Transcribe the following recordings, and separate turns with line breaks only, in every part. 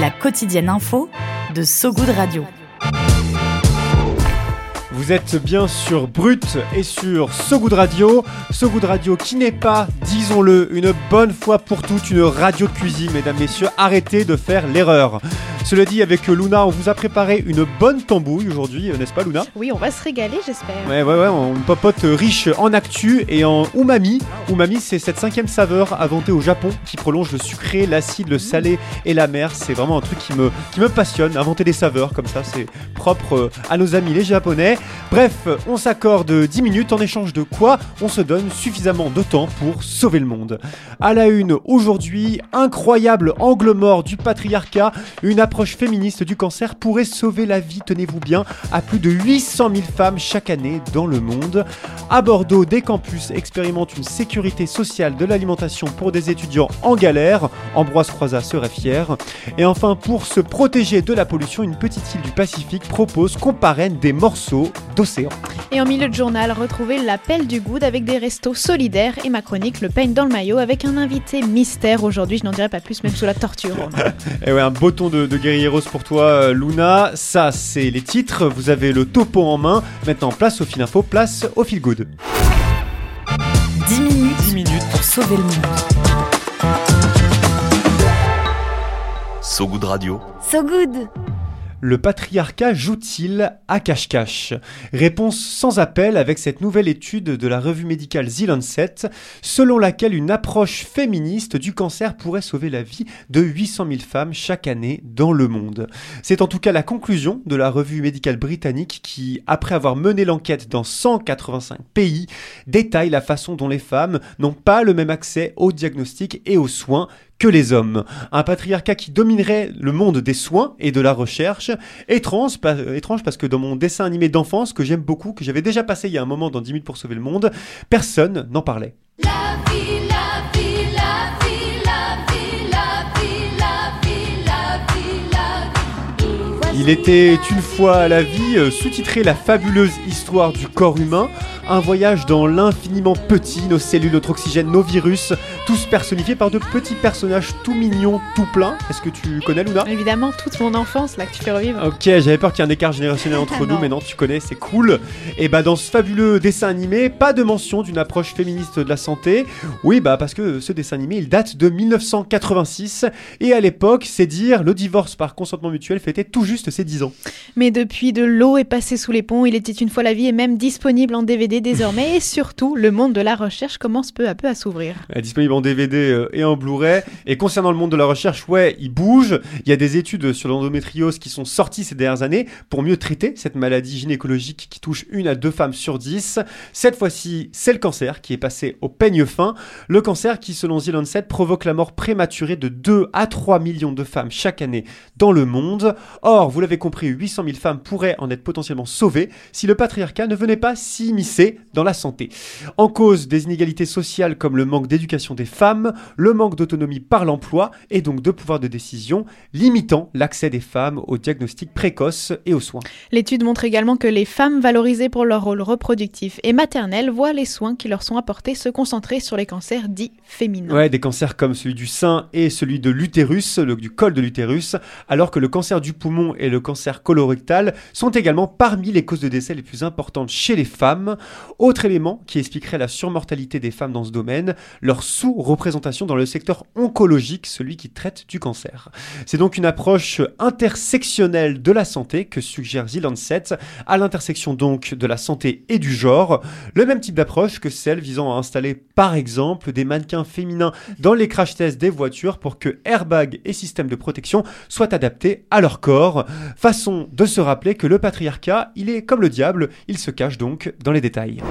La quotidienne info de So Good Radio.
Vous êtes bien sur Brut et sur So Good Radio. So Good Radio qui n'est pas, disons-le, une bonne fois pour toutes, une radio de cuisine, mesdames, messieurs. Arrêtez de faire l'erreur. Cela dit, avec Luna, on vous a préparé une bonne tambouille aujourd'hui, euh, n'est-ce pas Luna?
Oui, on va se régaler, j'espère.
Ouais, ouais, ouais, on popote riche en actu et en umami. Umami, c'est cette cinquième saveur inventée au Japon qui prolonge le sucré, l'acide, le salé et la mer. C'est vraiment un truc qui me, qui me passionne. Inventer des saveurs comme ça, c'est propre euh, à nos amis les Japonais. Bref, on s'accorde 10 minutes en échange de quoi on se donne suffisamment de temps pour sauver le monde. À la une, aujourd'hui, incroyable angle mort du patriarcat, une approche féministe du cancer pourrait sauver la vie, tenez-vous bien, à plus de 800 000 femmes chaque année dans le monde. À Bordeaux, des campus expérimentent une sécurité sociale de l'alimentation pour des étudiants en galère. Ambroise Croizat serait fier. Et enfin, pour se protéger de la pollution, une petite île du Pacifique propose qu'on parraine des morceaux d'océan.
Et en milieu de journal, retrouvez l'appel du good avec des restos solidaires et ma chronique Le peigne dans le maillot avec un invité mystère aujourd'hui. Je n'en dirai pas plus, même sous la torture.
et ouais, un beau ton de, de guerrieros pour toi, euh, Luna. Ça, c'est les titres. Vous avez le topo en main. Maintenant, place au fil info, place au fil good.
10 minutes, 10 minutes pour sauver le monde.
So Good Radio.
So Good
le patriarcat joue-t-il à cache-cache? Réponse sans appel avec cette nouvelle étude de la revue médicale The Lancet, selon laquelle une approche féministe du cancer pourrait sauver la vie de 800 000 femmes chaque année dans le monde. C'est en tout cas la conclusion de la revue médicale britannique qui, après avoir mené l'enquête dans 185 pays, détaille la façon dont les femmes n'ont pas le même accès aux diagnostics et aux soins que les hommes. Un patriarcat qui dominerait le monde des soins et de la recherche. Étrange, étrange parce que dans mon dessin animé d'enfance, que j'aime beaucoup, que j'avais déjà passé il y a un moment dans 10 minutes pour sauver le monde, personne n'en parlait. Il était une fois à la vie, euh, sous-titré La fabuleuse histoire du corps humain, un voyage dans l'infiniment petit, nos cellules, notre oxygène, nos virus, tous personnifiés par de petits personnages tout mignons, tout pleins. Est-ce que tu connais Luna?
Évidemment, toute mon enfance là que tu fais revivre.
Ok, j'avais peur qu'il y ait un écart générationnel entre ah nous, mais non, tu connais, c'est cool. Et bah dans ce fabuleux dessin animé, pas de mention d'une approche féministe de la santé. Oui, bah parce que ce dessin animé, il date de 1986 et à l'époque, c'est dire, le divorce par consentement mutuel fêtait tout juste ses 10 ans.
Mais depuis, de l'eau est passée sous les ponts, il était une fois la vie et même disponible en DVD désormais et surtout le monde de la recherche commence peu à peu à s'ouvrir.
Disponible en DVD euh, et en Blu-ray. Et concernant le monde de la recherche, ouais, il bouge. Il y a des études sur l'endométriose qui sont sorties ces dernières années pour mieux traiter cette maladie gynécologique qui touche une à deux femmes sur dix. Cette fois-ci, c'est le cancer qui est passé au peigne fin. Le cancer qui, selon The Lancet, provoque la mort prématurée de 2 à 3 millions de femmes chaque année dans le monde. Or, vous l'avez compris, 800 000 femmes pourraient en être potentiellement sauvées si le patriarcat ne venait pas s'immiscer dans la santé. En cause des inégalités sociales comme le manque d'éducation des femmes, le manque d'autonomie par l'emploi et donc de pouvoir de décision, limitant l'accès des femmes aux diagnostics précoces et aux soins.
L'étude montre également que les femmes valorisées pour leur rôle reproductif et maternel voient les soins qui leur sont apportés se concentrer sur les cancers dits féminins.
Ouais, des cancers comme celui du sein et celui de l'utérus, du col de l'utérus, alors que le cancer du poumon et le cancer colorectal sont également parmi les causes de décès les plus importantes chez les femmes. Autre élément qui expliquerait la surmortalité des femmes dans ce domaine, leur sous-représentation dans le secteur oncologique, celui qui traite du cancer. C'est donc une approche intersectionnelle de la santé que suggère The Lancet, à l'intersection donc de la santé et du genre, le même type d'approche que celle visant à installer par exemple des mannequins féminins dans les crash tests des voitures pour que airbags et systèmes de protection soient adaptés à leur corps. Façon de se rappeler que le patriarcat, il est comme le diable, il se cache donc dans les détails.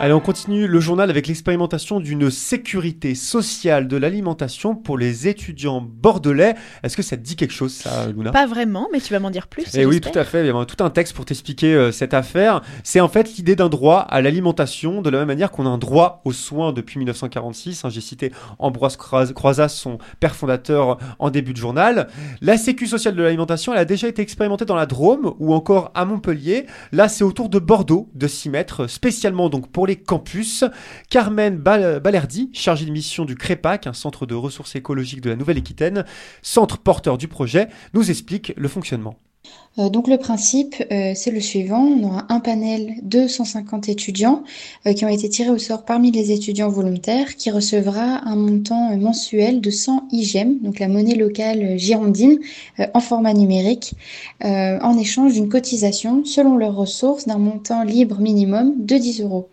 Allez, on continue le journal avec l'expérimentation d'une sécurité sociale de l'alimentation pour les étudiants bordelais. Est-ce que ça te dit quelque chose, ça, Luna?
Pas vraiment, mais tu vas m'en dire plus.
Eh oui, tout à fait. Il y a tout un texte pour t'expliquer euh, cette affaire. C'est en fait l'idée d'un droit à l'alimentation, de la même manière qu'on a un droit aux soins depuis 1946. hein. J'ai cité Ambroise Croizat, son père fondateur, en début de journal. La Sécu sociale de l'alimentation, elle a déjà été expérimentée dans la Drôme ou encore à Montpellier. Là, c'est autour de Bordeaux de s'y mettre, spécialement donc pour les campus. Carmen Bal- Balerdi, chargée de mission du CREPAC, un centre de ressources écologiques de la Nouvelle-Aquitaine, centre porteur du projet, nous explique le fonctionnement.
Euh, donc le principe, euh, c'est le suivant. On aura un panel de 150 étudiants euh, qui ont été tirés au sort parmi les étudiants volontaires qui recevra un montant mensuel de 100 IGEM, donc la monnaie locale girondine, en format numérique, en échange d'une cotisation selon leurs ressources d'un montant libre minimum de 10 euros.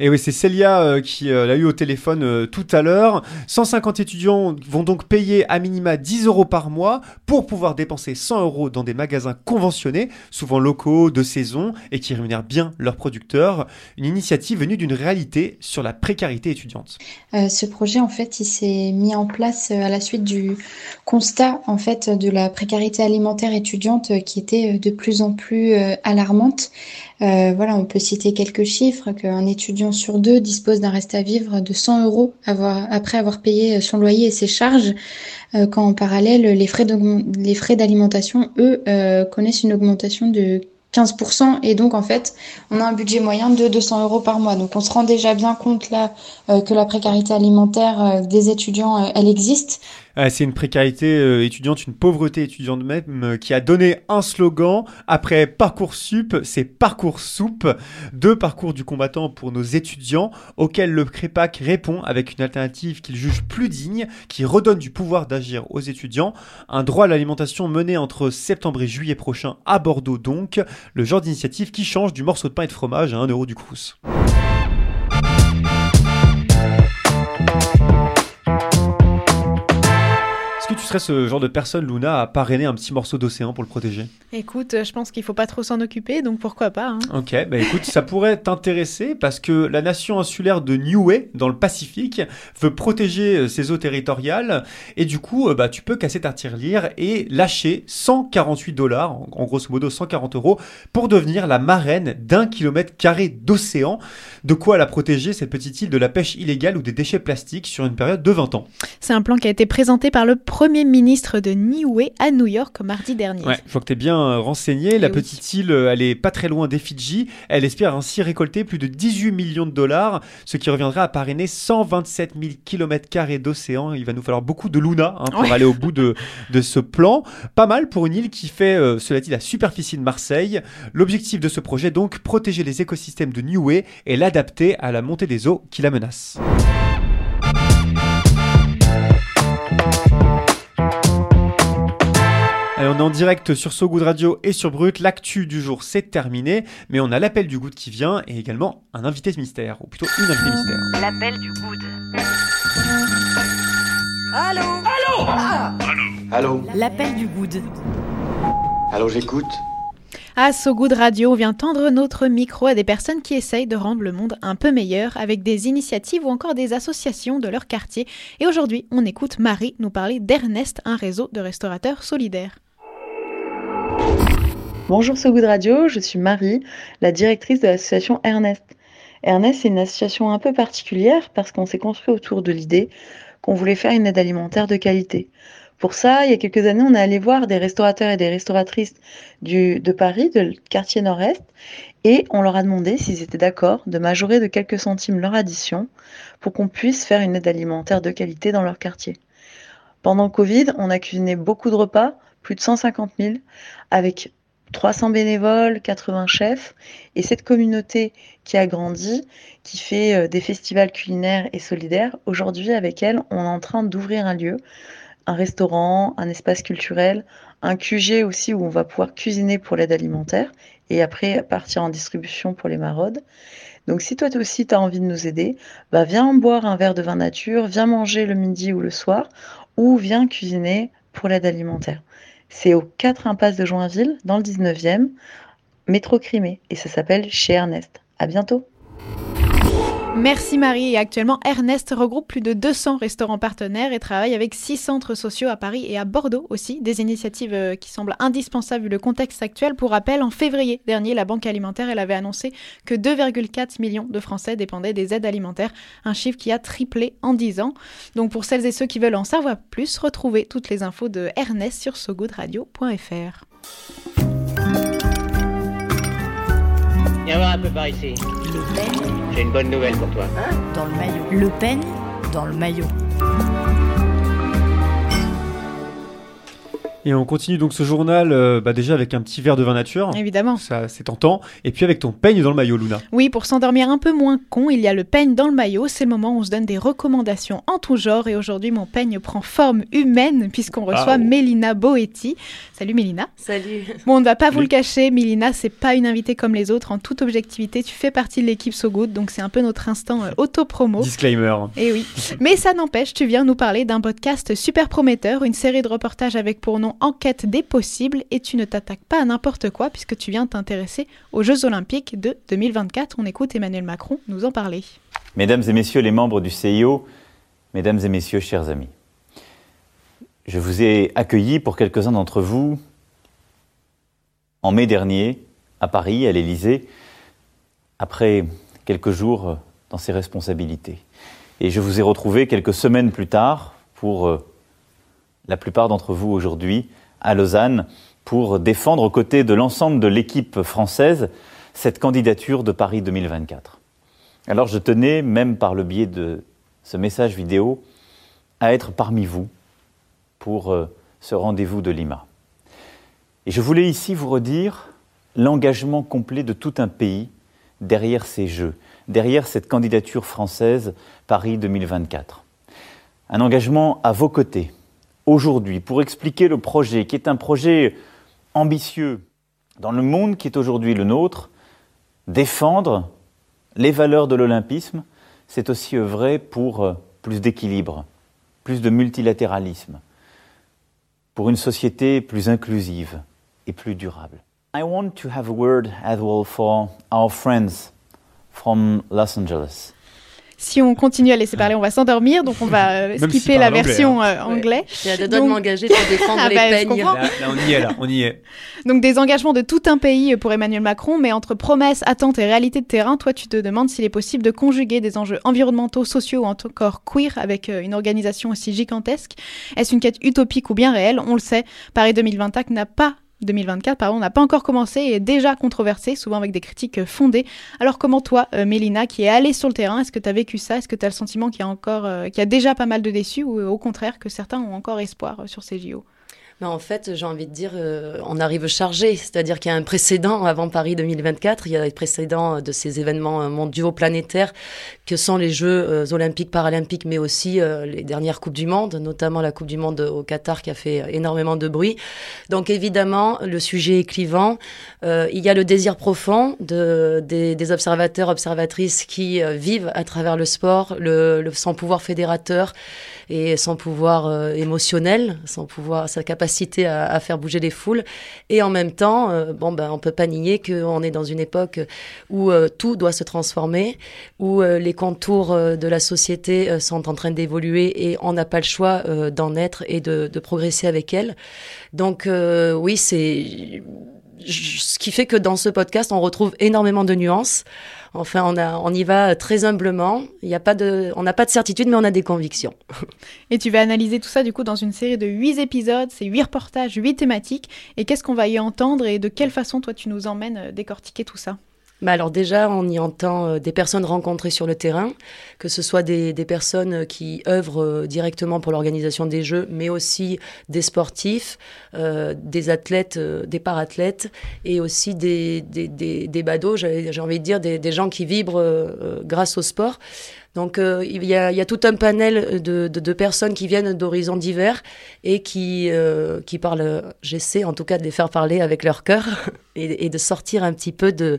Et oui, c'est Célia euh, qui euh, l'a eu au téléphone euh, tout à l'heure. 150 étudiants vont donc payer à minima 10 euros par mois pour pouvoir dépenser 100 euros dans des magasins conventionnés, souvent locaux, de saison, et qui rémunèrent bien leurs producteurs. Une initiative venue d'une réalité sur la précarité étudiante.
Ce projet, en fait, il s'est mis en place à la suite du constat, en fait, de la précarité alimentaire étudiante qui était de plus en plus alarmante. Euh, voilà, on peut citer quelques chiffres, qu'un étudiant sur deux dispose d'un reste à vivre de 100 euros après avoir payé son loyer et ses charges, euh, quand en parallèle, les frais les frais d'alimentation, eux, euh, connaissent une augmentation de 15%, et donc en fait, on a un budget moyen de 200 euros par mois. Donc on se rend déjà bien compte là que la précarité alimentaire des étudiants, elle existe.
Euh, c'est une précarité euh, étudiante, une pauvreté étudiante même, euh, qui a donné un slogan. Après Parcoursup, c'est Parcoursup, deux parcours du combattant pour nos étudiants, auxquels le CREPAC répond avec une alternative qu'il juge plus digne, qui redonne du pouvoir d'agir aux étudiants. Un droit à l'alimentation mené entre septembre et juillet prochain à Bordeaux donc, le genre d'initiative qui change du morceau de pain et de fromage à 1 euro du crous. Serais ce genre de personne, Luna, à parrainer un petit morceau d'océan pour le protéger
Écoute, je pense qu'il faut pas trop s'en occuper, donc pourquoi pas. hein.
Ok, bah écoute, ça pourrait t'intéresser parce que la nation insulaire de Niue, dans le Pacifique, veut protéger euh, ses eaux territoriales et du coup, euh, bah, tu peux casser ta tirelire et lâcher 148 dollars, en, en grosso modo 140 euros, pour devenir la marraine d'un kilomètre carré d'océan. De quoi la protéger, cette petite île de la pêche illégale ou des déchets plastiques sur une période de 20 ans.
C'est un plan qui a été présenté par le Premier ministre de Niue à New York mardi dernier.
Ouais, je vois que t'es bien euh, renseigné. La
Eh oui.
petite île, euh, elle est pas très loin des Fidji. Elle espère ainsi récolter plus de 18 millions de dollars, ce qui reviendrait à parrainer 127 000 km d'océan. Il va nous falloir beaucoup de Luna hein, pour
Ouais.
aller au bout de, de ce plan. Pas mal pour une île qui fait, euh, cela dit, la superficie de Marseille. L'objectif de ce projet, donc, protéger les écosystèmes de Niue et l'adapter à la montée des eaux qui la menacent. Allez, on est en direct sur So Good Radio et sur Brut. L'actu du jour, c'est terminé, mais on a l'appel du good qui vient et également un invité mystère, ou plutôt une invitée mystère.
L'appel du good.
Allô
L'appel du good.
Allô, j'écoute
À So Good Radio, on vient tendre notre micro à des personnes qui essayent de rendre le monde un peu meilleur avec des initiatives ou encore des associations de leur quartier. Et aujourd'hui, on écoute Marie nous parler d'Ernest, un réseau de restaurateurs solidaires.
Bonjour So Good Radio, je suis Marie, la directrice de l'association Ernest. Ernest, c'est une association un peu particulière parce qu'on s'est construit autour de l'idée qu'on voulait faire une aide alimentaire de qualité. Pour ça, il y a quelques années, on est allé voir des restaurateurs et des restauratrices du, de Paris, de quartier nord-est, et on leur a demandé s'ils étaient d'accord de majorer de quelques centimes leur addition pour qu'on puisse faire une aide alimentaire de qualité dans leur quartier. Pendant le Covid, on a cuisiné beaucoup de repas, plus de 150 000, avec 300 bénévoles, 80 chefs, et cette communauté qui a grandi, qui fait euh, des festivals culinaires et solidaires, aujourd'hui avec elle, on est en train d'ouvrir un lieu, un restaurant, un espace culturel, un QG aussi où on va pouvoir cuisiner pour l'aide alimentaire et après partir en distribution pour les maraudes. Donc si toi aussi tu as envie de nous aider, bah viens boire un verre de vin nature, viens manger le midi ou le soir, ou viens cuisiner pour l'aide alimentaire. C'est aux 4 impasses de Joinville, dans le 19e, métro Crimée, et ça s'appelle Chez Ernest. À bientôt!
Merci Marie. Et actuellement, Ernest regroupe plus de 200 restaurants partenaires et travaille avec six centres sociaux à Paris et à Bordeaux aussi. Des initiatives euh, qui semblent indispensables vu le contexte actuel. Pour rappel, en février dernier, la Banque alimentaire elle avait annoncé que 2,4 millions de Français dépendaient des aides alimentaires, un chiffre qui a triplé en 10 ans. Donc pour celles et ceux qui veulent en savoir plus, retrouvez toutes les infos de Ernest sur sogoodradio.fr.
Viens voir un peu par ici. J'ai une bonne nouvelle pour toi.
dans le maillot. Le Pen dans le maillot.
Et on continue donc ce journal euh, bah, déjà avec un petit verre de vin nature.
Évidemment.
Ça, c'est tentant. Et puis avec ton peigne dans le maillot, Luna.
Oui, pour s'endormir un peu moins con, il y a le peigne dans le maillot. C'est le moment où on se donne des recommandations en tout genre. Et aujourd'hui, mon peigne prend forme humaine puisqu'on reçoit
Ah.
Mélina Boetti. Salut Mélina.
Salut.
Bon, on ne va pas vous le cacher, Mélina, c'est pas une invitée comme les autres. En toute objectivité, tu fais partie de l'équipe So Good, donc c'est un peu notre instant euh, auto-promo.
Disclaimer.
Et oui. Mais ça n'empêche, tu viens nous parler d'un podcast super prometteur, une série de reportages avec pour nom Enquête des possibles, et tu ne t'attaques pas à n'importe quoi puisque tu viens t'intéresser aux Jeux Olympiques de 2024. On écoute Emmanuel Macron nous en parler.
Mesdames et messieurs les membres du CIO, mesdames et messieurs, chers amis, je vous ai accueillis pour quelques-uns d'entre vous en mai dernier à Paris, à l'Élysée, après quelques jours dans ses responsabilités. Et je vous ai retrouvé quelques semaines plus tard pour euh, la plupart d'entre vous aujourd'hui à Lausanne pour défendre aux côtés de l'ensemble de l'équipe française cette candidature de Paris 2024. Alors je tenais, même par le biais de ce message vidéo, à être parmi vous pour euh, ce rendez-vous de Lima. Et je voulais ici vous redire l'engagement complet de tout un pays derrière ces Jeux, derrière cette candidature française Paris 2024. Un engagement à vos côtés, aujourd'hui, pour expliquer le projet, qui est un projet ambitieux dans le monde qui est aujourd'hui le nôtre, défendre les valeurs de l'olympisme, c'est aussi œuvrer pour euh, plus d'équilibre, plus de multilatéralisme, pour une société plus inclusive et plus durable. I want to have a word as well for our friends from Los Angeles.
Si on continue à laisser parler, on va s'endormir, donc on va euh, skipper la
anglais,
version
hein.
euh, anglais.
J'ai doigts de
Donc-
m'engager pour défendre
Ah
les
bah, je
peignes.
comprends.
Là, là, on y est, là, on y est.
Donc des engagements de tout un pays pour Emmanuel Macron, mais entre promesses, attentes et réalité de terrain, toi tu te demandes s'il est possible de conjuguer des enjeux environnementaux, sociaux ou encore queer avec euh, une organisation aussi gigantesque. Est-ce une quête utopique ou bien réelle? On le sait, Paris 2024 n'a pas 2024, pardon, n'a pas encore commencé et est déjà controversé, souvent avec des critiques fondées. Alors comment toi, euh, Mélina, qui est allée sur le terrain, est-ce que tu as vécu ça? Est-ce que tu as le sentiment qu'il y a encore, euh, qu'il y a déjà pas mal de déçus ou au contraire que certains ont encore espoir euh, sur ces JO
Mais en fait, j'ai envie de dire, euh, on arrive chargé, c'est-à-dire qu'il y a un précédent avant Paris 2024, il y a des précédents de ces événements euh, mondiaux planétaires que sont les Jeux euh, olympiques, paralympiques, mais aussi euh, les dernières Coupes du Monde, notamment la Coupe du Monde au Qatar qui a fait énormément de bruit. Donc évidemment, le sujet est clivant. Euh, il y a le désir profond de, des, des observateurs, observatrices qui euh, vivent à travers le sport, le, le, son pouvoir fédérateur et son pouvoir euh, émotionnel, son pouvoir, sa capacité à, à, faire bouger les foules. Et en même temps, euh, bon ben, on peut pas nier qu'on est dans une époque où euh, tout doit se transformer, où les contours de la société sont en train d'évoluer et on n'a pas le choix d'en être et de, de, progresser avec elle. Donc oui, c'est ce qui fait que dans ce podcast, on retrouve énormément de nuances. Enfin, on, y va très humblement. Il a pas de, on n'a pas de certitude, mais on a des convictions.
Et tu vas analyser tout ça du coup dans une série de huit épisodes, c'est huit reportages, huit thématiques. Et qu'est-ce qu'on va y entendre et de quelle façon toi tu nous emmènes décortiquer tout ça?
Bah alors déjà, on y entend euh, des personnes rencontrées sur le terrain, que ce soit des, personnes qui œuvrent euh, directement pour l'organisation des Jeux, mais aussi des sportifs, euh, des athlètes, euh, des parathlètes, et aussi des, badauds, j'ai envie de dire, des, gens qui vibrent euh, grâce au sport. Donc euh, il, y a, tout un panel de, personnes qui viennent d'horizons divers et qui, euh, parlent, j'essaie en tout cas de les faire parler avec leur cœur et de sortir un petit peu de,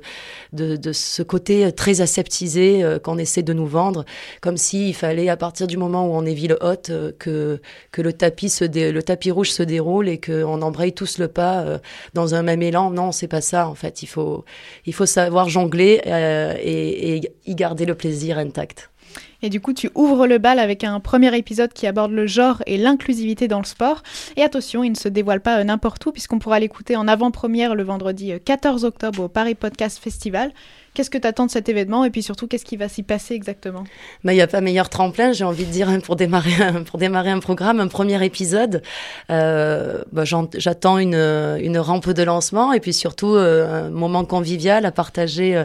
de, de ce côté très aseptisé euh, qu'on essaie de nous vendre, comme s'il fallait à partir du moment où on est ville haute euh, que, que le, tapis se dé- le tapis rouge se déroule et qu'on embraye tous le pas euh, dans un même élan. Non, c'est pas ça en fait. Il faut, il faut savoir jongler euh, et, et y garder le plaisir intact.
Et du coup, tu ouvres le bal avec un premier épisode qui aborde le genre et l'inclusivité dans le sport. Et attention, il ne se dévoile pas euh, n'importe où, puisqu'on pourra l'écouter en avant-première le vendredi euh, 14 octobre au Paris Podcast Festival. Qu'est-ce que tu attends de cet événement et puis surtout, qu'est-ce qui va s'y passer exactement?
Mais il n'y a pas meilleur tremplin, j'ai envie de dire, hein, pour démarrer un, pour démarrer un programme, un premier épisode. Euh, bah, J'attends une, une rampe de lancement et puis surtout euh, un moment convivial à partager euh,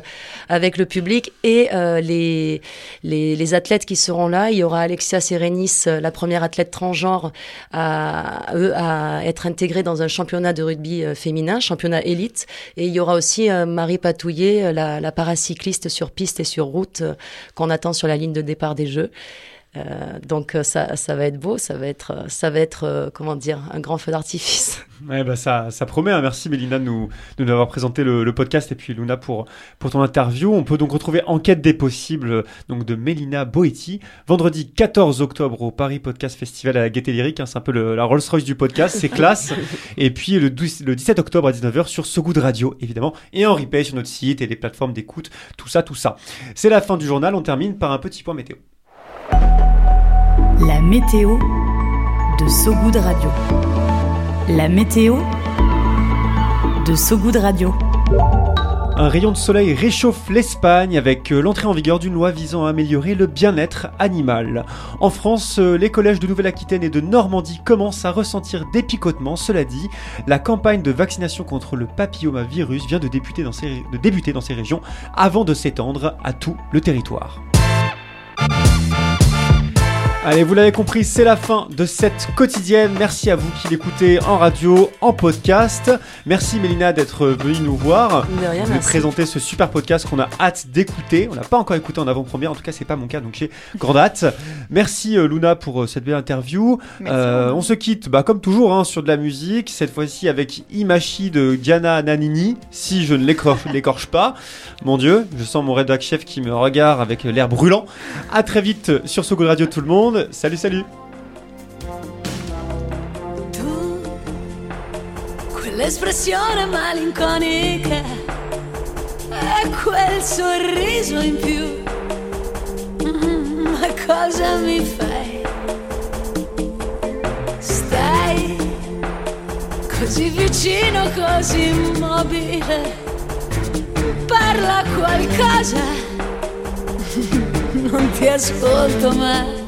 avec le public et euh, les, les, athlètes qui seront là. Il y aura Alexia Serenis, la première athlète transgenre à, à être intégrée dans un championnat de rugby féminin, championnat élite. Et il y aura aussi Marie Patouillet, la, la paracycliste sur piste et sur route euh, qu'on attend sur la ligne de départ des Jeux. Euh, donc euh, ça, ça va être beau, ça va être, euh, ça va être euh, comment dire, un grand feu d'artifice.
Ouais, bah ça, ça promet. hein. Merci Mélina de nous, de nous avoir présenté le, le podcast et puis Luna pour, pour ton interview. On peut donc retrouver Enquête des possibles donc de Mélina Boetti vendredi 14 octobre au Paris Podcast Festival à la Gaieté Lyrique. hein. C'est un peu le- la Rolls-Royce du podcast, c'est classe. et puis le, 12 le 17 octobre à 19h sur So Good Radio évidemment et en replay sur notre site et les plateformes d'écoute, tout ça, tout ça. C'est la fin du journal. On termine par un petit point météo.
La météo de Sogoud Radio. La météo de Sogoud Radio.
Un rayon de soleil réchauffe l'Espagne avec euh, l'entrée en vigueur d'une loi visant à améliorer le bien-être animal. En France, euh, les collèges de Nouvelle-Aquitaine et de Normandie commencent à ressentir des picotements. Cela dit, la campagne de vaccination contre le papillomavirus vient de débuter dans ces, de débuter dans ces régions avant de s'étendre à tout le territoire. Allez, vous l'avez compris, c'est la fin de cette quotidienne. Merci à vous qui l'écoutez en radio, en podcast. Merci Mélina d'être venue nous voir.
De rien,
nous présenter ce super podcast qu'on a hâte d'écouter. On n'a pas encore écouté en avant-première, en tout cas c'est pas mon cas, donc j'ai grande hâte. Merci euh, Luna pour euh, cette belle interview. Euh, on se quitte, bah, comme toujours, hein, sur de la musique. Cette fois-ci avec Imachi de Diana Nanini, si je ne l'écorche pas. Mon Dieu, je sens mon rédac chef qui me regarde avec l'air brûlant. À très vite sur Sogo Radio tout le monde. Salut, salut.
Quell'espressione malinconica e quel sorriso in più. Mm, ma cosa mi fai? Stai così vicino, così immobile. Parla qualcosa. Non ti ascolto mai.